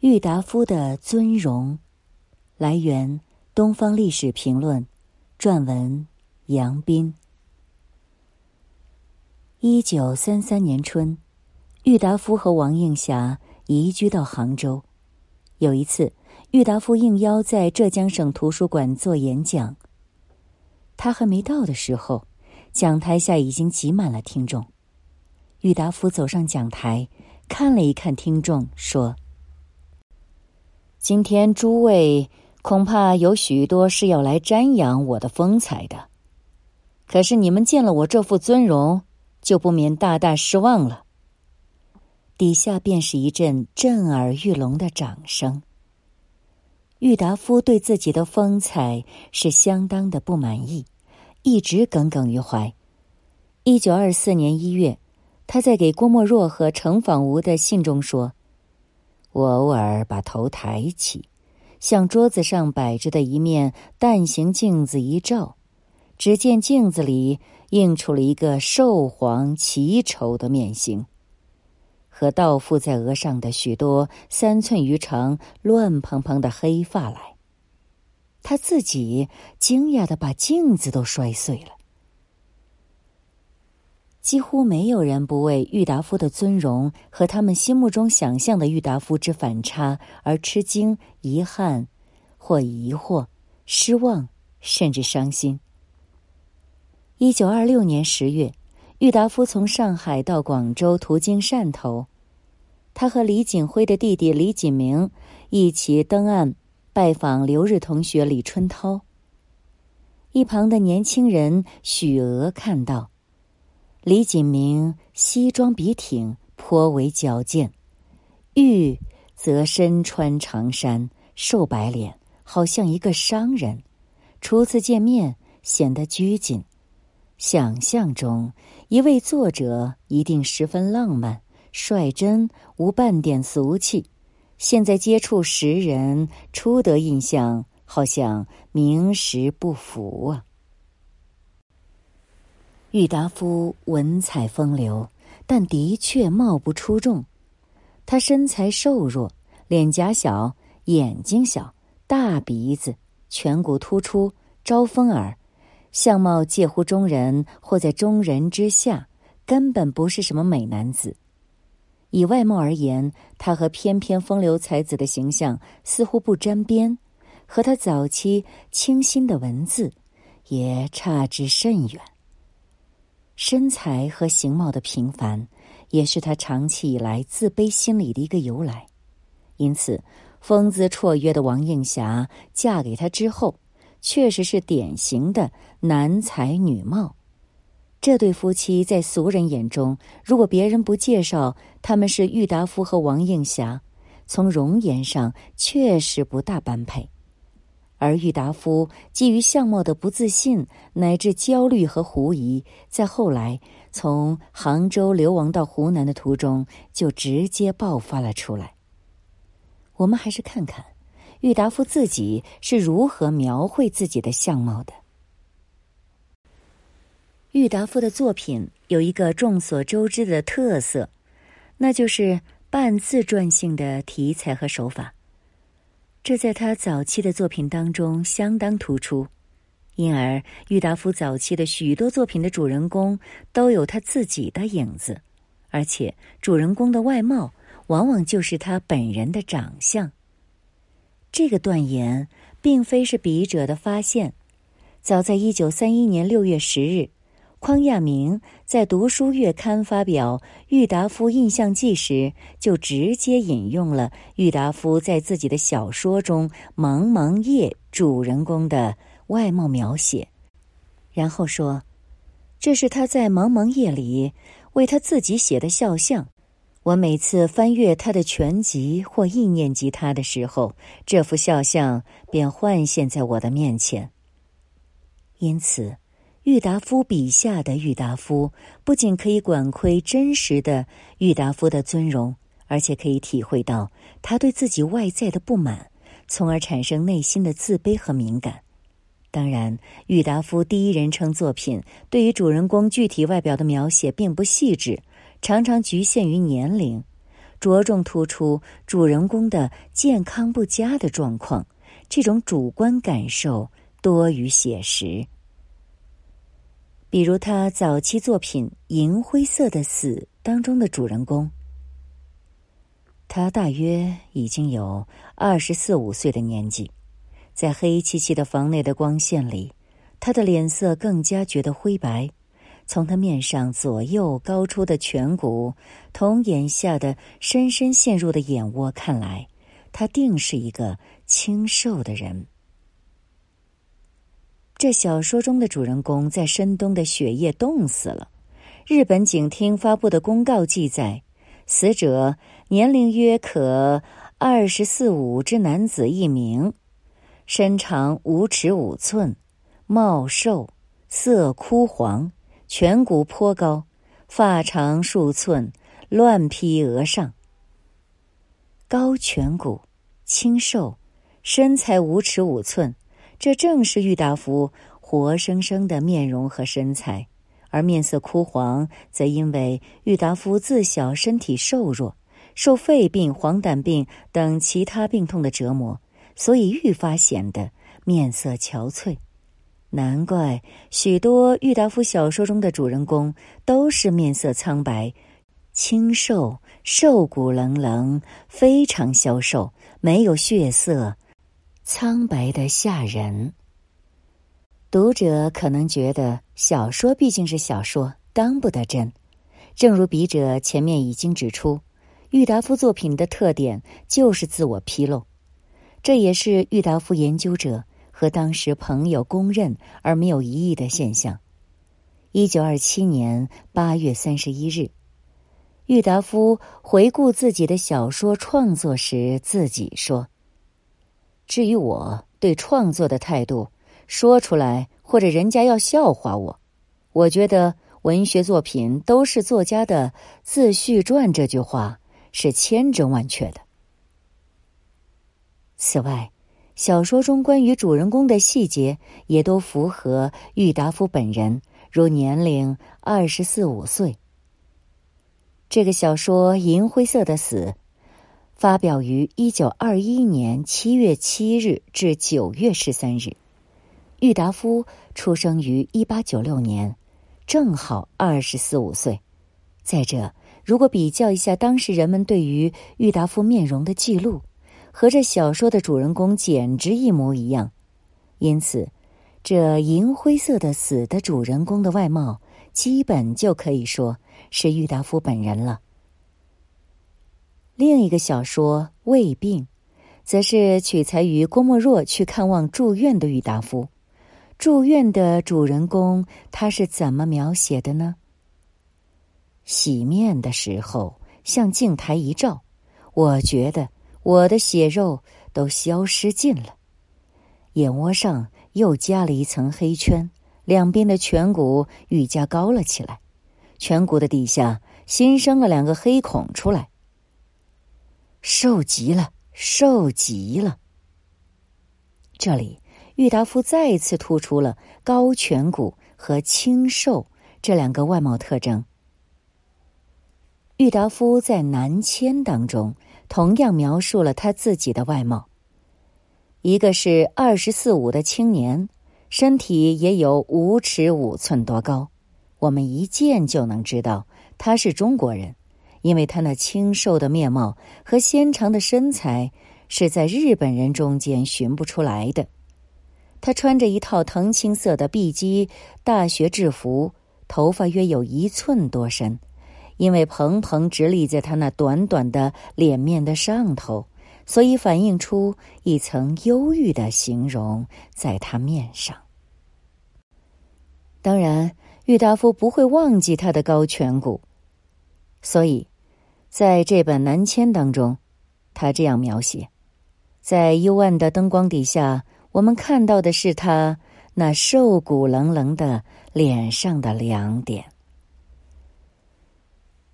郁达夫的尊容，来源《东方历史评论》，撰文杨斌。一九三三年春，郁达夫和王映霞移居到杭州。有一次，郁达夫应邀在浙江省图书馆做演讲。他还没到的时候，讲台下已经挤满了听众。郁达夫走上讲台，看了一看听众，说。今天诸位恐怕有许多是要来瞻仰我的风采的，可是你们见了我这副尊容，就不免大大失望了。底下便是一阵震耳欲聋的掌声。郁达夫对自己的风采是相当的不满意，一直耿耿于怀。一九二四年一月，他在给郭沫若和程仿吾的信中说。我偶尔把头抬起，向桌子上摆着的一面蛋形镜子一照，只见镜子里映出了一个瘦黄奇丑的面形，和倒覆在额上的许多三寸余长、乱蓬蓬的黑发来。他自己惊讶的把镜子都摔碎了。几乎没有人不为郁达夫的尊荣和他们心目中想象的郁达夫之反差而吃惊、遗憾，或疑惑、失望，甚至伤心。一九二六年十月，郁达夫从上海到广州，途经汕头，他和李锦辉的弟弟李锦明一起登岸拜访留日同学李春涛。一旁的年轻人许娥看到。李锦明西装笔挺，颇为矫健；玉则身穿长衫，瘦白脸，好像一个商人。初次见面，显得拘谨。想象中，一位作者一定十分浪漫、率真，无半点俗气。现在接触时人，初得印象，好像名实不符啊。郁达夫文采风流，但的确貌不出众。他身材瘦弱，脸颊小，眼睛小，大鼻子，颧骨突出，招风耳，相貌介乎中人或在中人之下，根本不是什么美男子。以外貌而言，他和翩翩风流才子的形象似乎不沾边，和他早期清新的文字也差之甚远。身材和形貌的平凡，也是他长期以来自卑心理的一个由来。因此，风姿绰约的王映霞嫁给他之后，确实是典型的男才女貌。这对夫妻在俗人眼中，如果别人不介绍他们是郁达夫和王映霞，从容颜上确实不大般配。而郁达夫基于相貌的不自信乃至焦虑和狐疑，在后来从杭州流亡到湖南的途中就直接爆发了出来。我们还是看看郁达夫自己是如何描绘自己的相貌的。郁达夫的作品有一个众所周知的特色，那就是半自传性的题材和手法。这在他早期的作品当中相当突出，因而郁达夫早期的许多作品的主人公都有他自己的影子，而且主人公的外貌往往就是他本人的长相。这个断言并非是笔者的发现，早在一九三一年六月十日。匡亚明在《读书月刊》发表《郁达夫印象记》时，就直接引用了郁达夫在自己的小说中《茫茫夜》主人公的外貌描写，然后说：“这是他在《茫茫夜》里为他自己写的肖像。我每次翻阅他的全集或意念及他的时候，这幅肖像便幻现在我的面前。因此。”郁达夫笔下的郁达夫，不仅可以管窥真实的郁达夫的尊容，而且可以体会到他对自己外在的不满，从而产生内心的自卑和敏感。当然，郁达夫第一人称作品对于主人公具体外表的描写并不细致，常常局限于年龄，着重突出主人公的健康不佳的状况，这种主观感受多于写实。比如他早期作品《银灰色的死》当中的主人公，他大约已经有二十四五岁的年纪，在黑漆漆的房内的光线里，他的脸色更加觉得灰白。从他面上左右高出的颧骨，同眼下的深深陷入的眼窝看来，他定是一个清瘦的人。这小说中的主人公在深冬的雪夜冻死了。日本警厅发布的公告记载，死者年龄约可二十四五之男子一名，身长五尺五寸，貌瘦，色枯黄，颧骨颇高，发长数寸，乱披额上。高颧骨，清瘦，身材五尺五寸。这正是郁达夫活生生的面容和身材，而面色枯黄，则因为郁达夫自小身体瘦弱，受肺病、黄疸病等其他病痛的折磨，所以愈发显得面色憔悴。难怪许多郁达夫小说中的主人公都是面色苍白、清瘦、瘦骨棱棱，非常消瘦，没有血色。苍白的吓人。读者可能觉得小说毕竟是小说，当不得真。正如笔者前面已经指出，郁达夫作品的特点就是自我披露，这也是郁达夫研究者和当时朋友公认而没有疑义的现象。一九二七年八月三十一日，郁达夫回顾自己的小说创作时，自己说。至于我对创作的态度，说出来或者人家要笑话我，我觉得文学作品都是作家的自序传。这句话是千真万确的。此外，小说中关于主人公的细节也都符合郁达夫本人，如年龄二十四五岁。这个小说《银灰色的死》。发表于一九二一年七月七日至九月十三日。郁达夫出生于一八九六年，正好二十四五岁。再者，如果比较一下当时人们对于郁达夫面容的记录，和这小说的主人公简直一模一样。因此，这银灰色的死的主人公的外貌，基本就可以说是郁达夫本人了。另一个小说《胃病》，则是取材于郭沫若去看望住院的郁达夫。住院的主人公他是怎么描写的呢？洗面的时候，向镜台一照，我觉得我的血肉都消失尽了，眼窝上又加了一层黑圈，两边的颧骨愈加高了起来，颧骨的底下新生了两个黑孔出来。瘦极了，瘦极了。这里，郁达夫再次突出了高颧骨和清瘦这两个外貌特征。郁达夫在《南迁》当中同样描述了他自己的外貌：一个是二十四五的青年，身体也有五尺五寸多高，我们一见就能知道他是中国人。因为他那清瘦的面貌和纤长的身材是在日本人中间寻不出来的。他穿着一套藤青色的碧基大学制服，头发约有一寸多深，因为蓬蓬直立在他那短短的脸面的上头，所以反映出一层忧郁的形容在他面上。当然，郁达夫不会忘记他的高颧骨，所以。在这本《南迁》当中，他这样描写：在幽暗的灯光底下，我们看到的是他那瘦骨棱棱的脸上的两点。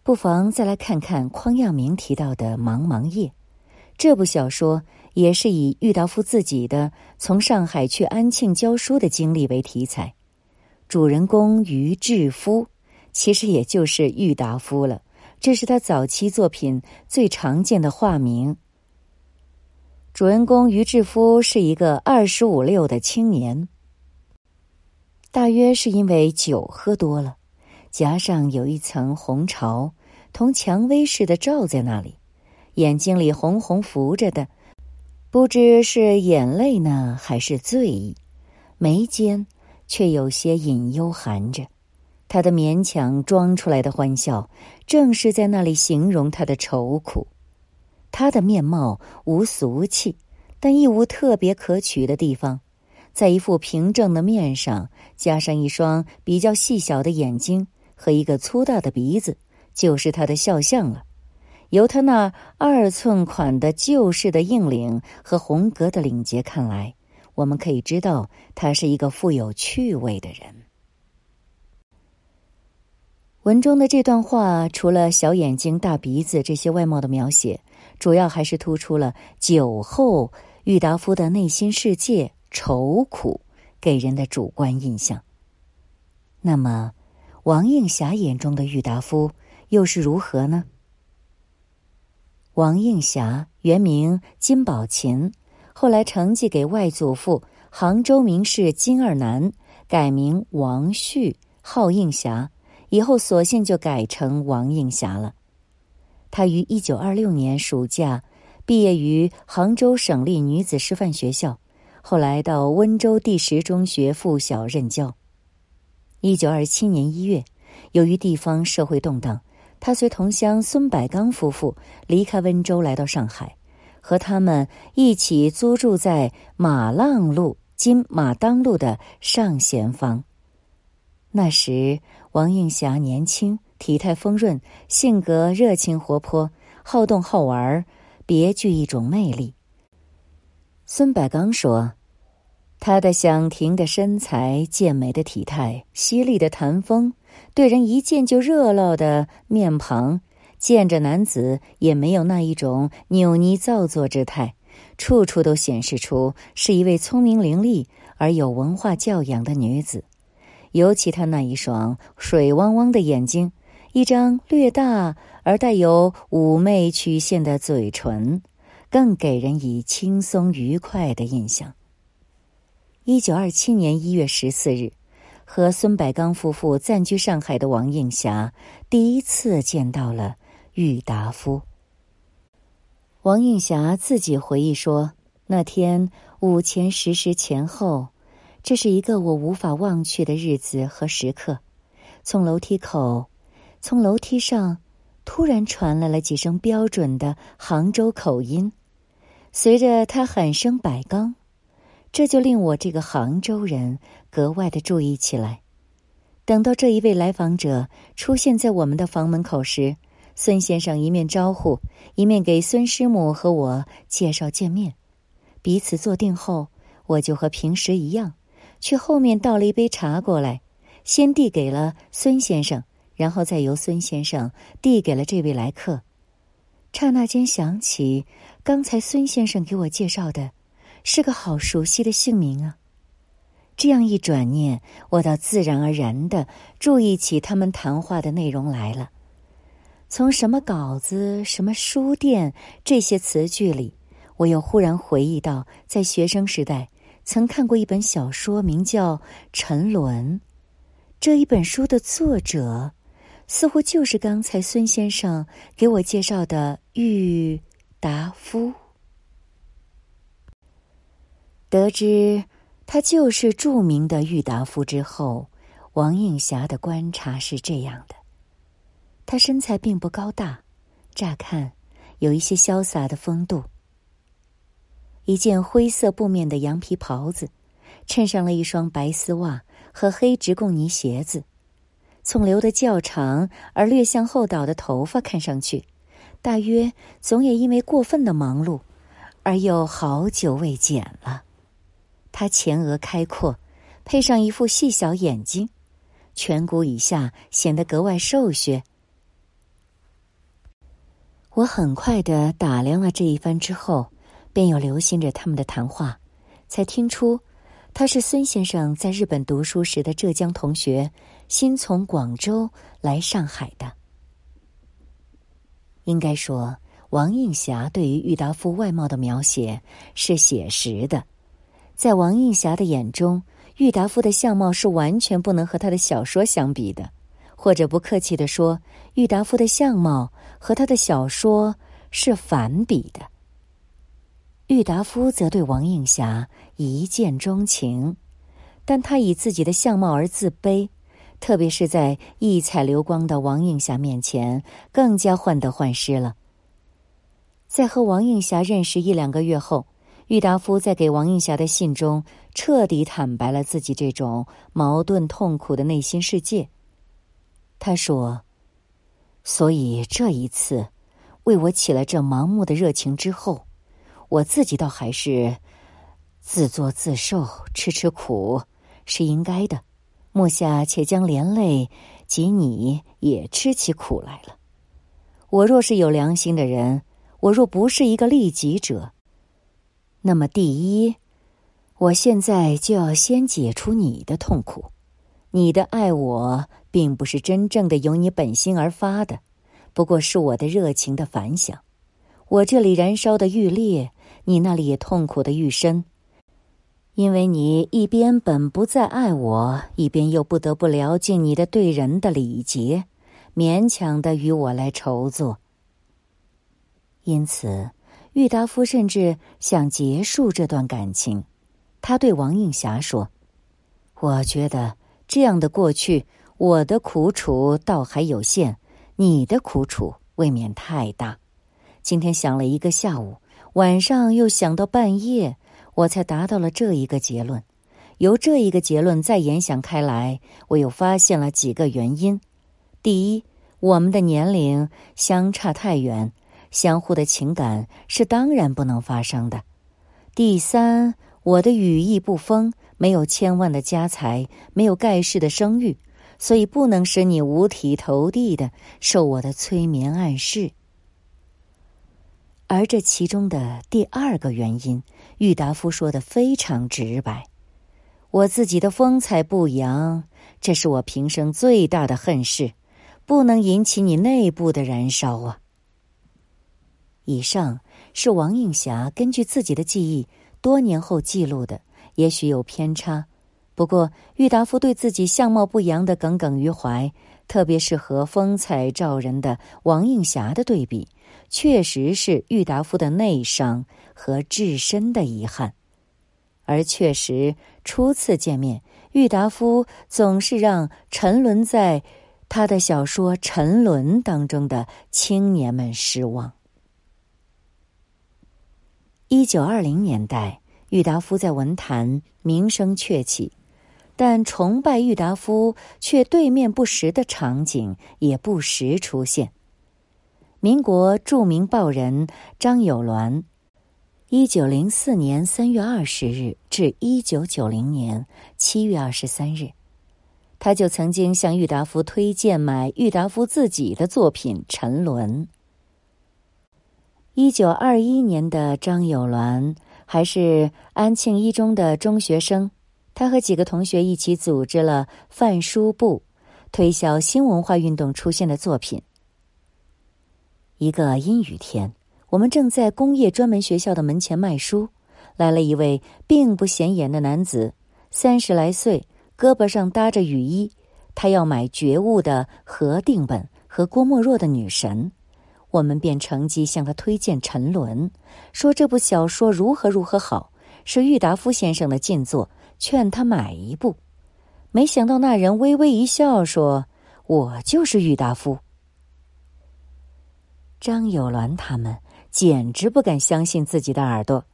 不妨再来看看匡亚明提到的《茫茫夜》这部小说，也是以郁达夫自己的从上海去安庆教书的经历为题材，主人公于志夫，其实也就是郁达夫了。这是他早期作品最常见的化名。主人公于志夫是一个二十五六的青年，大约是因为酒喝多了，颊上有一层红潮，同蔷薇似的罩在那里，眼睛里红红浮着的，不知是眼泪呢还是醉意，眉间却有些隐忧含着。他的勉强装出来的欢笑，正是在那里形容他的愁苦。他的面貌无俗气，但亦无特别可取的地方，在一副平正的面上加上一双比较细小的眼睛和一个粗大的鼻子，就是他的肖像了。由他那二寸款的旧式的硬领和红格的领结看来，我们可以知道他是一个富有趣味的人。文中的这段话，除了小眼睛、大鼻子这些外貌的描写。主要还是突出了酒后郁达夫的内心世界愁苦给人的主观印象。那么，王映霞眼中的郁达夫又是如何呢？王映霞原名金宝琴，后来承继给外祖父杭州名士金二南，改名王旭，号映霞，以后索性就改成王映霞了。她于一九二六年暑假毕业于杭州省立女子师范学校，后来到温州第十中学附小任教。一九二七年一月，由于地方社会动荡，她随同乡孙百刚夫妇离开温州，来到上海，和他们一起租住在马浪路（今马当路）的上贤坊。那时，王映霞年轻。体态丰润，性格热情活泼，好动好玩，别具一种魅力。孙百刚说：“她的响婷的身材、健美的体态、犀利的谈风，对人一见就热闹的面庞，见着男子也没有那一种扭捏造作之态，处处都显示出是一位聪明伶俐而有文化教养的女子。尤其他那一双水汪汪的眼睛。”一张略大而带有妩媚曲线的嘴唇，更给人以轻松愉快的印象。一九二七年一月十四日，和孙百刚夫妇暂居上海的王映霞第一次见到了郁达夫。王映霞自己回忆说：“那天午前十时前后，这是一个我无法忘却的日子和时刻。从楼梯口。”从楼梯上，突然传来了几声标准的杭州口音，随着他喊声“百刚”，这就令我这个杭州人格外的注意起来。等到这一位来访者出现在我们的房门口时，孙先生一面招呼，一面给孙师母和我介绍见面。彼此坐定后，我就和平时一样，去后面倒了一杯茶过来，先递给了孙先生。然后再由孙先生递给了这位来客，刹那间想起刚才孙先生给我介绍的，是个好熟悉的姓名啊。这样一转念，我倒自然而然的注意起他们谈话的内容来了。从什么稿子、什么书店这些词句里，我又忽然回忆到，在学生时代曾看过一本小说，名叫《沉沦》。这一本书的作者。似乎就是刚才孙先生给我介绍的郁达夫。得知他就是著名的郁达夫之后，王映霞的观察是这样的：他身材并不高大，乍看有一些潇洒的风度。一件灰色布面的羊皮袍子，衬上了一双白丝袜和黑直贡尼鞋子。从留的较长而略向后倒的头发看上去，大约总也因为过分的忙碌，而又好久未剪了。他前额开阔，配上一副细小眼睛，颧骨以下显得格外瘦削。我很快的打量了这一番之后，便又留心着他们的谈话，才听出。他是孙先生在日本读书时的浙江同学，新从广州来上海的。应该说，王映霞对于郁达夫外貌的描写是写实的。在王映霞的眼中，郁达夫的相貌是完全不能和他的小说相比的，或者不客气地说，郁达夫的相貌和他的小说是反比的。郁达夫则对王映霞一见钟情，但他以自己的相貌而自卑，特别是在异彩流光的王映霞面前，更加患得患失了。在和王映霞认识一两个月后，郁达夫在给王映霞的信中彻底坦白了自己这种矛盾痛苦的内心世界。他说：“所以这一次，为我起了这盲目的热情之后。”我自己倒还是自作自受，吃吃苦是应该的。目下且将连累及你也吃起苦来了。我若是有良心的人，我若不是一个利己者，那么第一，我现在就要先解除你的痛苦。你的爱我，并不是真正的由你本心而发的，不过是我的热情的反响。我这里燃烧的愈烈。你那里也痛苦的愈深，因为你一边本不再爱我，一边又不得不了尽你的对人的礼节，勉强的与我来筹作。因此，郁达夫甚至想结束这段感情。他对王映霞说：“我觉得这样的过去，我的苦楚倒还有限，你的苦楚未免太大。今天想了一个下午。”晚上又想到半夜，我才达到了这一个结论。由这一个结论再延想开来，我又发现了几个原因：第一，我们的年龄相差太远，相互的情感是当然不能发生的；第三，我的羽翼不丰，没有千万的家财，没有盖世的声誉，所以不能使你五体投地的受我的催眠暗示。而这其中的第二个原因，郁达夫说的非常直白：“我自己的风采不扬，这是我平生最大的恨事，不能引起你内部的燃烧啊。”以上是王映霞根据自己的记忆多年后记录的，也许有偏差。不过，郁达夫对自己相貌不扬的耿耿于怀，特别是和风采照人的王映霞的对比。确实是郁达夫的内伤和至深的遗憾，而确实初次见面，郁达夫总是让沉沦在他的小说《沉沦》当中的青年们失望。一九二零年代，郁达夫在文坛名声鹊起，但崇拜郁达夫却对面不识的场景也不时出现。民国著名报人张友鸾，一九零四年三月二十日至一九九零年七月二十三日，他就曾经向郁达夫推荐买郁达夫自己的作品《沉沦》。一九二一年的张友鸾还是安庆一中的中学生，他和几个同学一起组织了贩书部，推销新文化运动出现的作品。一个阴雨天，我们正在工业专门学校的门前卖书，来了一位并不显眼的男子，三十来岁，胳膊上搭着雨衣。他要买觉悟的核定本和郭沫若的女神，我们便乘机向他推荐《沉沦》，说这部小说如何如何好，是郁达夫先生的近作，劝他买一部。没想到那人微微一笑，说：“我就是郁达夫。”张友鸾他们简直不敢相信自己的耳朵，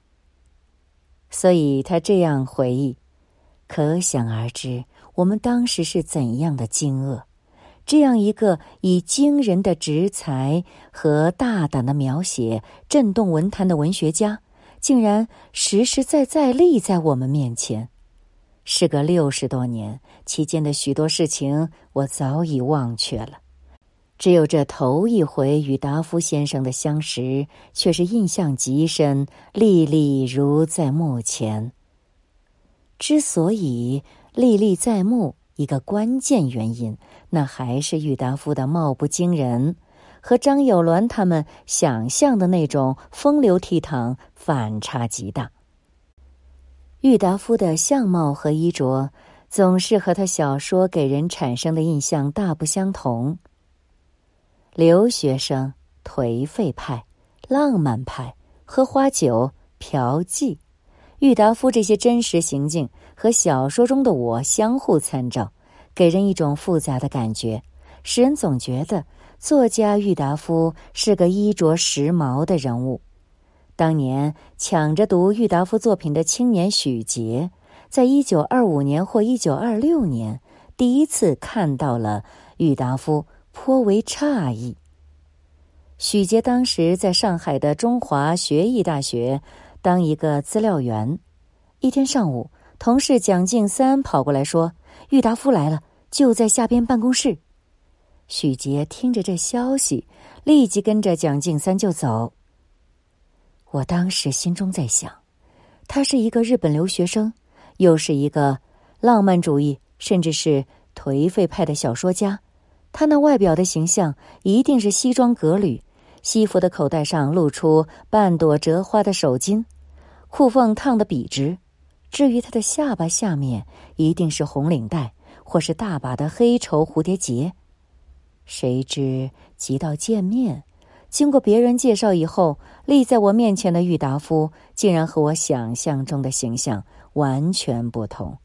所以他这样回忆，可想而知我们当时是怎样的惊愕。这样一个以惊人的直才和大胆的描写震动文坛的文学家，竟然实实在在立在我们面前。时隔六十多年，期间的许多事情我早已忘却了。只有这头一回与达夫先生的相识，却是印象极深，历历如在目前。之所以历历在目，一个关键原因，那还是郁达夫的貌不惊人和张友鸾他们想象的那种风流倜傥反差极大。郁达夫的相貌和衣着总是和他小说给人产生的印象大不相同。留学生、颓废派、浪漫派、喝花酒、嫖妓，郁达夫这些真实行径和小说中的我相互参照，给人一种复杂的感觉，使人总觉得作家郁达夫是个衣着时髦的人物。当年抢着读郁达夫作品的青年许杰，在一九二五年或一九二六年第一次看到了郁达夫，颇为诧异。许杰当时在上海的中华学艺大学当一个资料员。一天上午，同事蒋敬三跑过来说：“郁达夫来了，就在下边办公室。”许杰听着这消息，立即跟着蒋敬三就走。我当时心中在想，他是一个日本留学生，又是一个浪漫主义甚至是颓废派的小说家。他那外表的形象一定是西装革履，西服的口袋上露出半朵折花的手巾，裤缝烫得笔直。至于他的下巴下面，一定是红领带或是大把的黑绸蝴蝶结。谁知即到见面。经过别人介绍以后，立在我面前的郁达夫竟然和我想象中的形象完全不同。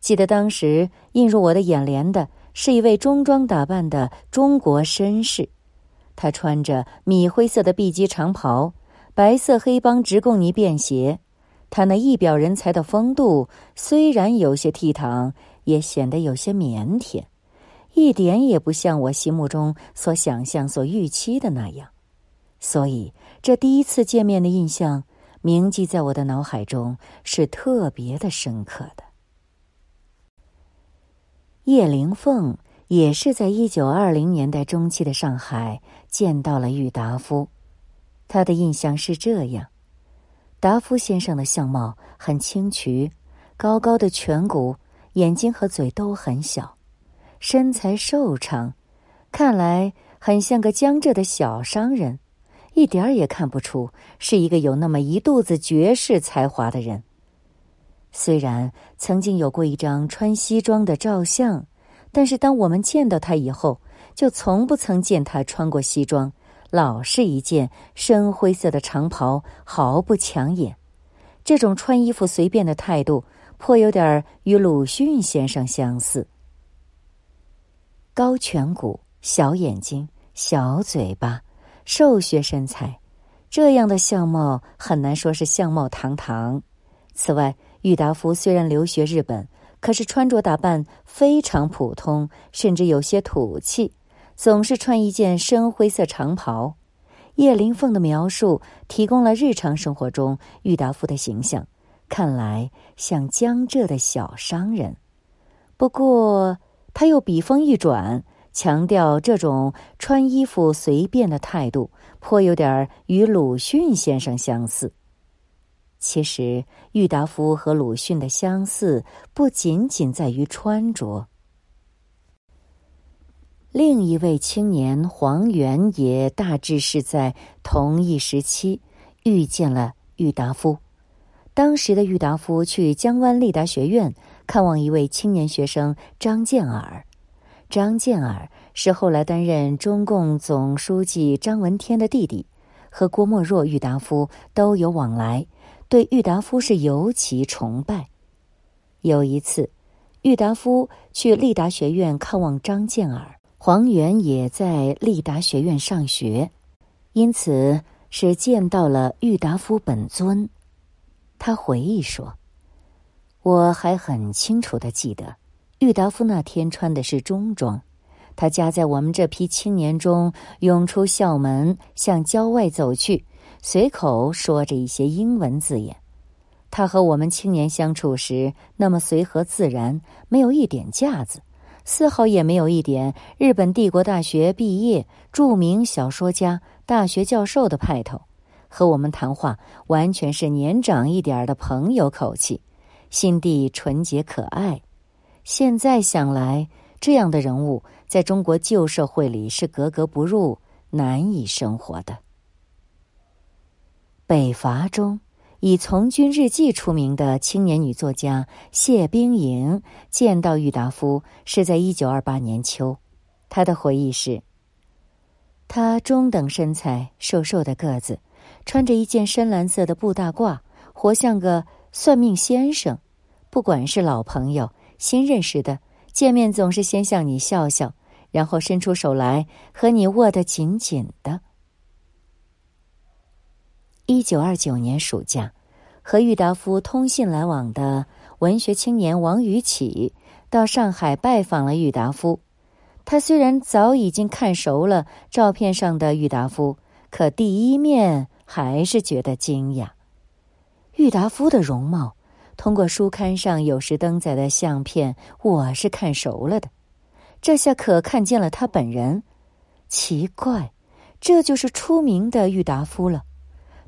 记得当时映入我的眼帘的是一位中装打扮的中国绅士，他穿着米灰色的 B 级长袍，白色黑帮直贡泥便鞋。他那一表人才的风度虽然有些倜傥，也显得有些腼腆，一点也不像我心目中所想象、所预期的那样。所以，这第一次见面的印象铭记在我的脑海中是特别的深刻的。叶灵凤也是在一九二零年代中期的上海见到了郁达夫，他的印象是这样：达夫先生的相貌很清癯，高高的颧骨，眼睛和嘴都很小，身材瘦长，看来很像个江浙的小商人。一点儿也看不出是一个有那么一肚子绝世才华的人。虽然曾经有过一张穿西装的照相，但是当我们见到他以后，就从不曾见他穿过西装，老是一件深灰色的长袍，毫不抢眼。这种穿衣服随便的态度，颇有点与鲁迅先生相似。高颧骨、小眼睛、小嘴巴。瘦削身材，这样的相貌很难说是相貌堂堂。此外，郁达夫虽然留学日本，可是穿着打扮非常普通，甚至有些土气，总是穿一件深灰色长袍。叶灵凤的描述提供了日常生活中郁达夫的形象，看来像江浙的小商人。不过，他又笔锋一转。强调这种穿衣服随便的态度，颇有点与鲁迅先生相似。其实，郁达夫和鲁迅的相似不仅仅在于穿着。另一位青年黄源也大致是在同一时期遇见了郁达夫。当时的郁达夫去江湾立达学院看望一位青年学生张建尔。张建尔是后来担任中共总书记张闻天的弟弟，和郭沫若、郁达夫都有往来，对郁达夫是尤其崇拜。有一次，郁达夫去立达学院看望张建尔，黄源也在立达学院上学，因此是见到了郁达夫本尊。他回忆说：“我还很清楚的记得。”郁达夫那天穿的是中装，他夹在我们这批青年中涌出校门，向郊外走去，随口说着一些英文字眼。他和我们青年相处时那么随和自然，没有一点架子，丝毫也没有一点日本帝国大学毕业、著名小说家、大学教授的派头。和我们谈话完全是年长一点的朋友口气，心地纯洁可爱。现在想来，这样的人物在中国旧社会里是格格不入、难以生活的。北伐中以从军日记出名的青年女作家谢冰莹见到郁达夫是在一九二八年秋，她的回忆是：他中等身材，瘦瘦的个子，穿着一件深蓝色的布大褂，活像个算命先生。不管是老朋友、新认识的，见面总是先向你笑笑，然后伸出手来和你握得紧紧的。一九二九年暑假，和郁达夫通信来往的文学青年王宇启到上海拜访了郁达夫。他虽然早已经看熟了照片上的郁达夫，可第一面还是觉得惊讶。郁达夫的容貌。通过书刊上有时登载的相片，我是看熟了的。这下可看见了他本人，奇怪，这就是出名的郁达夫了。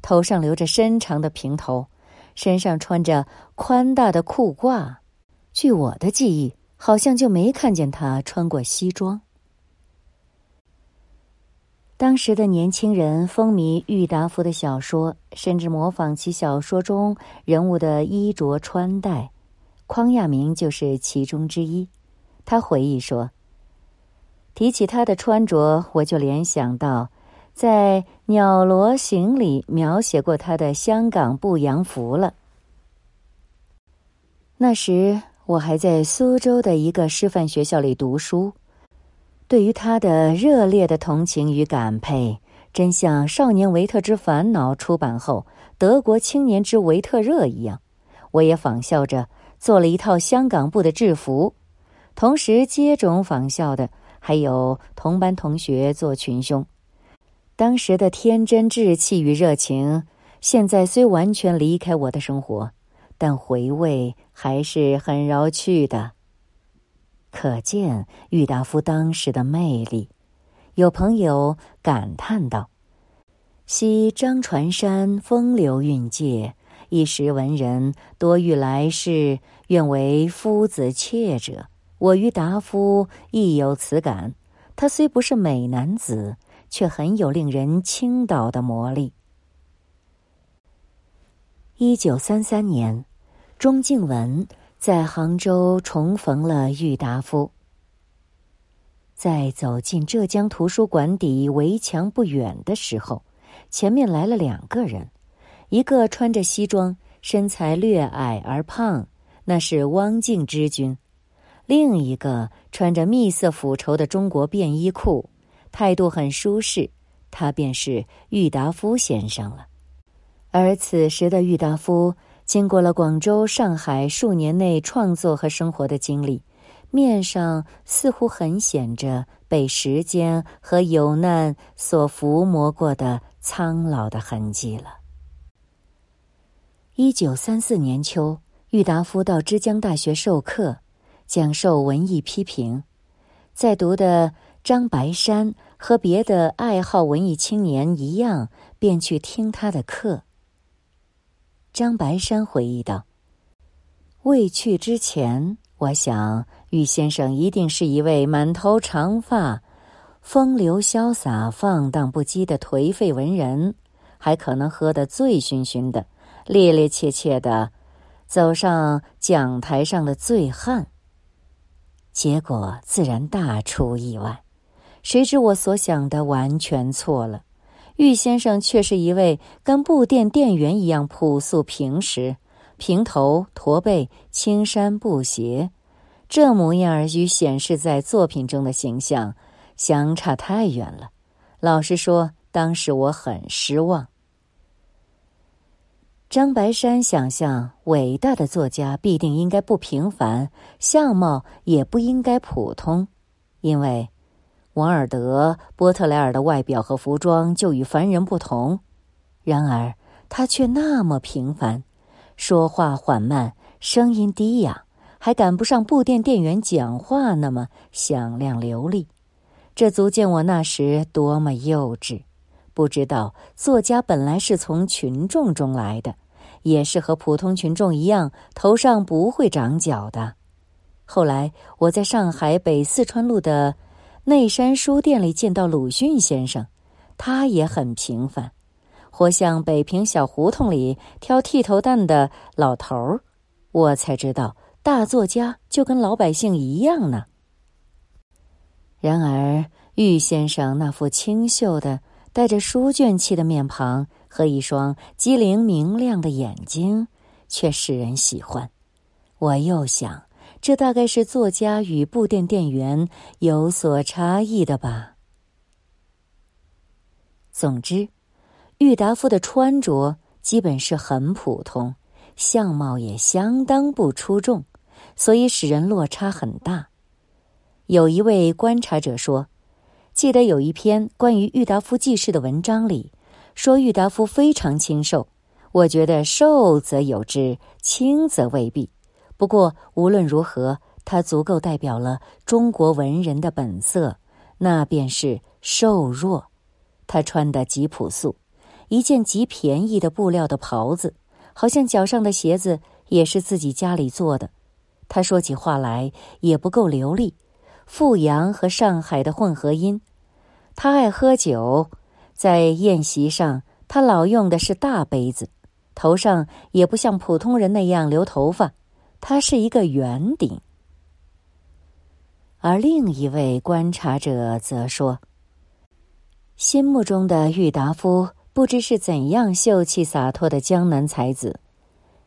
头上留着深长的平头，身上穿着宽大的裤褂。据我的记忆，好像就没看见他穿过西装。当时的年轻人风靡郁达夫的小说，甚至模仿其小说中人物的衣着穿戴。匡亚明就是其中之一。他回忆说：“提起他的穿着，我就联想到在《鸟罗行》里描写过他的香港布洋服了。那时我还在苏州的一个师范学校里读书。”对于他的热烈的同情与感佩，真像《少年维特之烦恼》出版后德国青年之维特热一样，我也仿效着做了一套香港部的制服。同时接踵仿效的还有同班同学做群凶。当时的天真稚气与热情，现在虽完全离开我的生活，但回味还是很饶趣的。可见郁达夫当时的魅力。有朋友感叹道：“昔张传山风流韵界，一时文人多欲来世愿为夫子妾者。我郁达夫亦有此感。他虽不是美男子，却很有令人倾倒的魔力。”一九三三年，钟敬文。在杭州重逢了郁达夫。在走进浙江图书馆底围墙不远的时候，前面来了两个人，一个穿着西装，身材略矮而胖，那是汪静之君；另一个穿着蜜色腐绸的中国便衣裤，态度很舒适，他便是郁达夫先生了。而此时的郁达夫。经过了广州、上海数年内创作和生活的经历，面上似乎很显着被时间和有难所伏磨过的苍老的痕迹了。一九三四年秋，郁达夫到之江大学授课，讲授文艺批评，在读的张白山和别的爱好文艺青年一样，便去听他的课。张白山回忆道：“未去之前，我想郁先生一定是一位满头长发、风流潇洒、放荡不羁的颓废文人，还可能喝得醉醺醺的、趔趔趄趄的，走上讲台上的醉汉。结果自然大出意外，谁知我所想的完全错了。”郁先生却是一位跟布店店员一样朴素平实，平头驼背，青衫布鞋，这模样与显示在作品中的形象相差太远了。老实说，当时我很失望。张白山想象，伟大的作家必定应该不平凡，相貌也不应该普通，因为。王尔德、波特莱尔的外表和服装就与凡人不同，然而他却那么平凡，说话缓慢，声音低哑，还赶不上布店店员讲话那么响亮流利。这足见我那时多么幼稚，不知道作家本来是从群众中来的，也是和普通群众一样，头上不会长角的。后来我在上海北四川路的。内山书店里见到鲁迅先生，他也很平凡，活像北平小胡同里挑剃头蛋的老头儿。我才知道，大作家就跟老百姓一样呢。然而，玉先生那副清秀的、带着书卷气的面庞和一双机灵明亮的眼睛，却使人喜欢。我又想，这大概是作家与布店店员有所差异的吧。总之，郁达夫的穿着基本是很普通，相貌也相当不出众，所以使人落差很大。有一位观察者说：“记得有一篇关于郁达夫记事的文章里，说郁达夫非常清瘦。我觉得瘦则有之，轻则未必。不过无论如何，他足够代表了中国文人的本色，那便是瘦弱。他穿的极朴素，一件极便宜的布料的袍子，好像脚上的鞋子也是自己家里做的。他说起话来也不够流利。”阜阳和上海的混合音，他爱喝酒，在宴席上他老用的是大杯子，头上也不像普通人那样留头发，他是一个圆顶。而另一位观察者则说，心目中的郁达夫不知是怎样秀气洒脱的江南才子，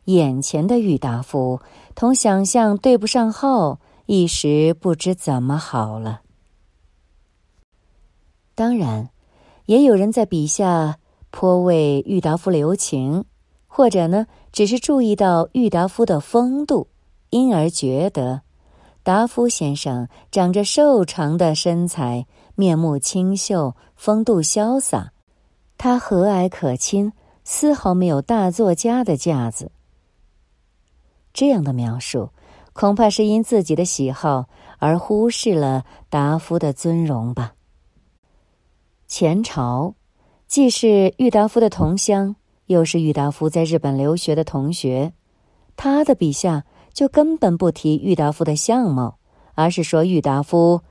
眼前的郁达夫同想象对不上号。一时不知怎么好了。当然，也有人在笔下颇为郁达夫留情，或者呢，只是注意到郁达夫的风度，因而觉得达夫先生长着瘦长的身材，面目清秀，风度潇洒，他和蔼可亲，丝毫没有大作家的架子。这样的描述。恐怕是因自己的喜好而忽视了达夫的尊荣吧。前朝，既是郁达夫的同乡，又是郁达夫在日本留学的同学，他的笔下就根本不提郁达夫的相貌，而是说郁达夫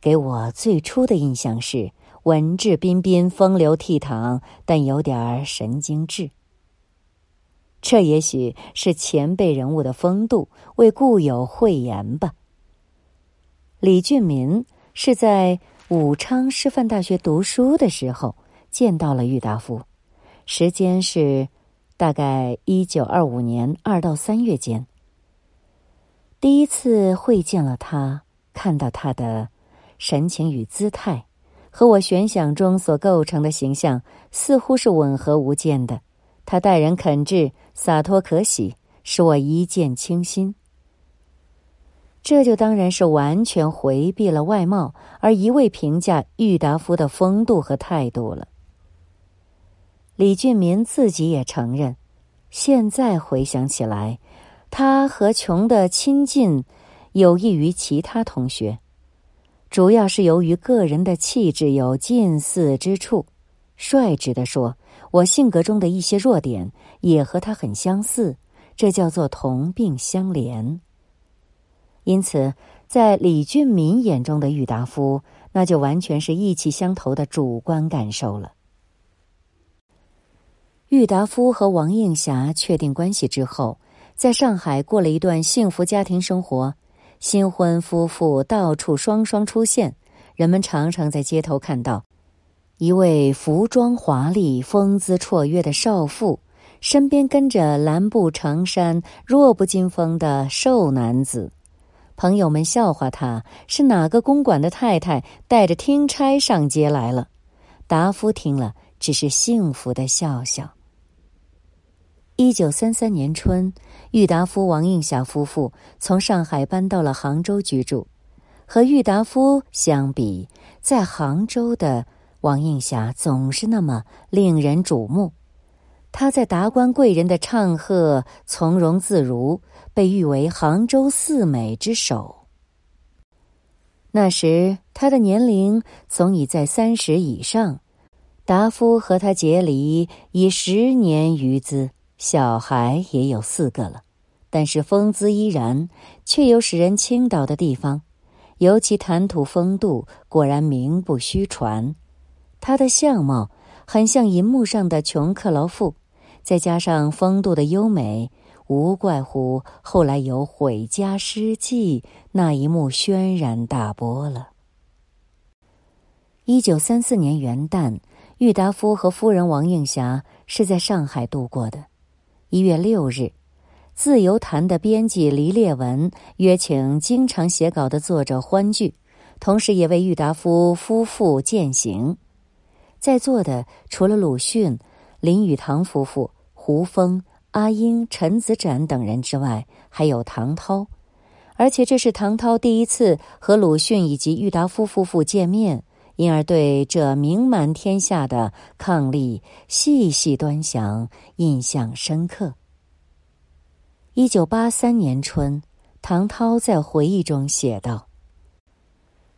给我最初的印象是文质彬彬、风流倜傥，但有点神经质。这也许是前辈人物的风度，为故友讳言吧。李俊民是在武昌师范大学读书的时候见到了郁达夫，时间是大概一九二五年二到三月间。第一次会见了他，看到他的神情与姿态，和我悬想中所构成的形象似乎是吻合无间的。他待人肯挚、洒脱可喜，使我一见倾心。这就当然是完全回避了外貌，而一味评价郁达夫的风度和态度了。李俊民自己也承认，现在回想起来，他和琼的亲近有益于其他同学，主要是由于个人的气质有近似之处。率直的说。我性格中的一些弱点也和他很相似，这叫做同病相怜。因此，在李俊民眼中的郁达夫，那就完全是意气相投的主观感受了。郁达夫和王映霞确定关系之后，在上海过了一段幸福家庭生活，新婚夫妇到处双双出现，人们常常在街头看到。一位服装华丽、风姿绰约的少妇，身边跟着蓝布长衫、弱不禁风的瘦男子。朋友们笑话他是哪个公馆的太太带着听差上街来了。达夫听了，只是幸福的笑笑。一九三三年春，郁达夫、王映霞夫妇从上海搬到了杭州居住。和郁达夫相比，在杭州的。王映霞总是那么令人瞩目，她在达官贵人的唱和从容自如，被誉为杭州四美之首。那时她的年龄总已在三十以上，达夫和她结离已十年余资，小孩也有四个了，但是风姿依然，却有使人倾倒的地方，尤其谈吐风度，果然名不虚传。他的相貌很像银幕上的琼克劳馥，再加上风度的优美，无怪乎后来有毁家失迹那一幕轩然大波了。一九三四年元旦，郁达夫和夫人王映霞是在上海度过的。一月六日，《自由谈》的编辑黎烈文约请经常写稿的作者欢聚，同时也为郁达夫夫妇饯行。在座的除了鲁迅、林语堂夫妇、胡风、阿英、陈子展等人之外，还有唐涛，而且这是唐涛第一次和鲁迅以及郁达夫夫妇见面。因而对这名满天下的伉俪细细端详，印象深刻。一九八三年春，唐涛在回忆中写道：“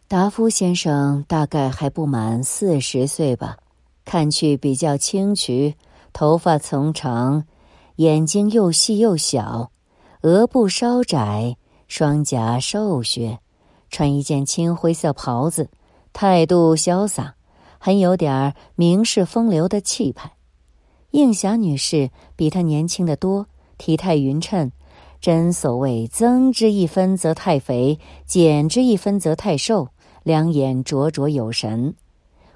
达夫先生大概还不满四十岁吧，看去比较清癯，头发从长，眼睛又细又小，额部稍窄，双颊瘦削，穿一件青灰色袍子。”态度潇洒，很有点儿名士风流的气派。应霞女士比她年轻的多，体态匀称。真所谓增之一分则太肥，减之一分则太瘦。两眼灼灼有神，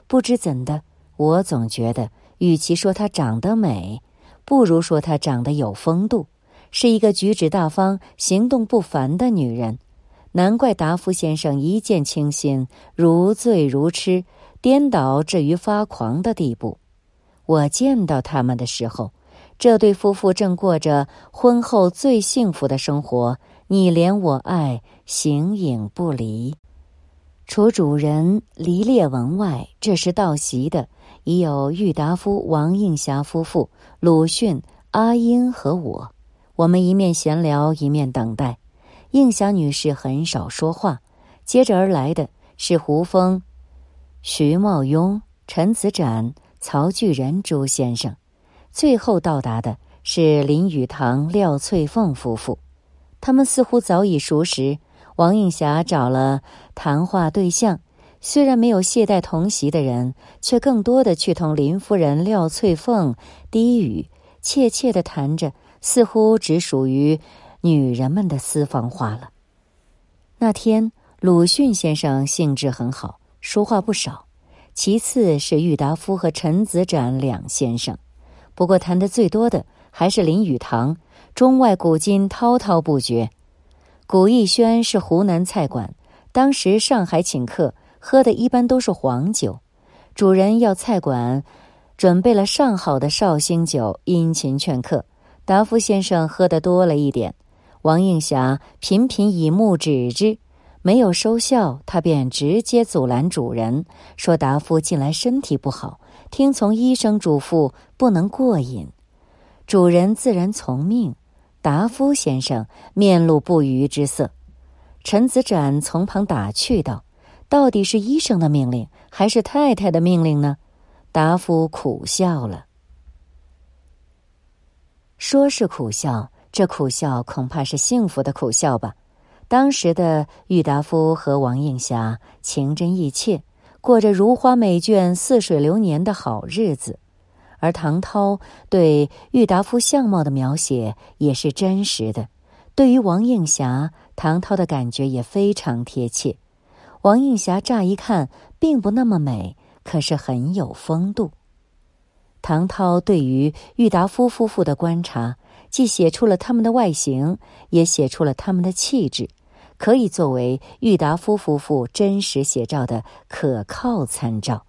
不知怎的，我总觉得，与其说她长得美，不如说她长得有风度，是一个举止大方、行动不凡的女人。难怪达夫先生一见倾心，如醉如痴，颠倒至于发狂的地步。我见到他们的时候，这对夫妇正过着婚后最幸福的生活，你怜我爱，形影不离。除主人黎烈文外，这时到席的已有郁达夫、王映霞夫妇、鲁迅、阿英和我。我们一面闲聊，一面等待。应霞女士很少说话，接着而来的是胡风、徐茂庸、陈子展、曹巨仁朱先生，最后到达的是林语堂、廖翠凤夫妇。他们似乎早已熟识。王映霞找了谈话对象，虽然没有懈怠同席的人，却更多的去同林夫人廖翠凤低语，怯怯的谈着，似乎只属于。女人们的私房话了。那天，鲁迅先生兴致很好，说话不少。其次是郁达夫和陈子展两先生，不过谈的最多的还是林语堂，中外古今滔滔不绝。古逸轩是湖南菜馆，当时上海请客喝的一般都是黄酒，主人要菜馆准备了上好的绍兴酒，殷勤劝客。达夫先生喝的多了一点。王映霞频频以目指之，没有收效，他便直接阻拦主人，说：“达夫近来身体不好，听从医生嘱咐，不能过瘾。”主人自然从命。达夫先生面露不愉之色。陈子展从旁打趣道：“到底是医生的命令，还是太太的命令呢？”达夫苦笑了，说是苦笑。这苦笑恐怕是幸福的苦笑吧。当时的郁达夫和王映霞情真意切，过着如花美眷、似水流年的好日子。而唐涛对郁达夫相貌的描写也是真实的，对于王映霞，唐涛的感觉也非常贴切。王映霞乍一看并不那么美，可是很有风度。唐涛对于郁达夫夫妇的观察。既写出了他们的外形，也写出了他们的气质，可以作为郁达夫夫妇真实写照的可靠参照。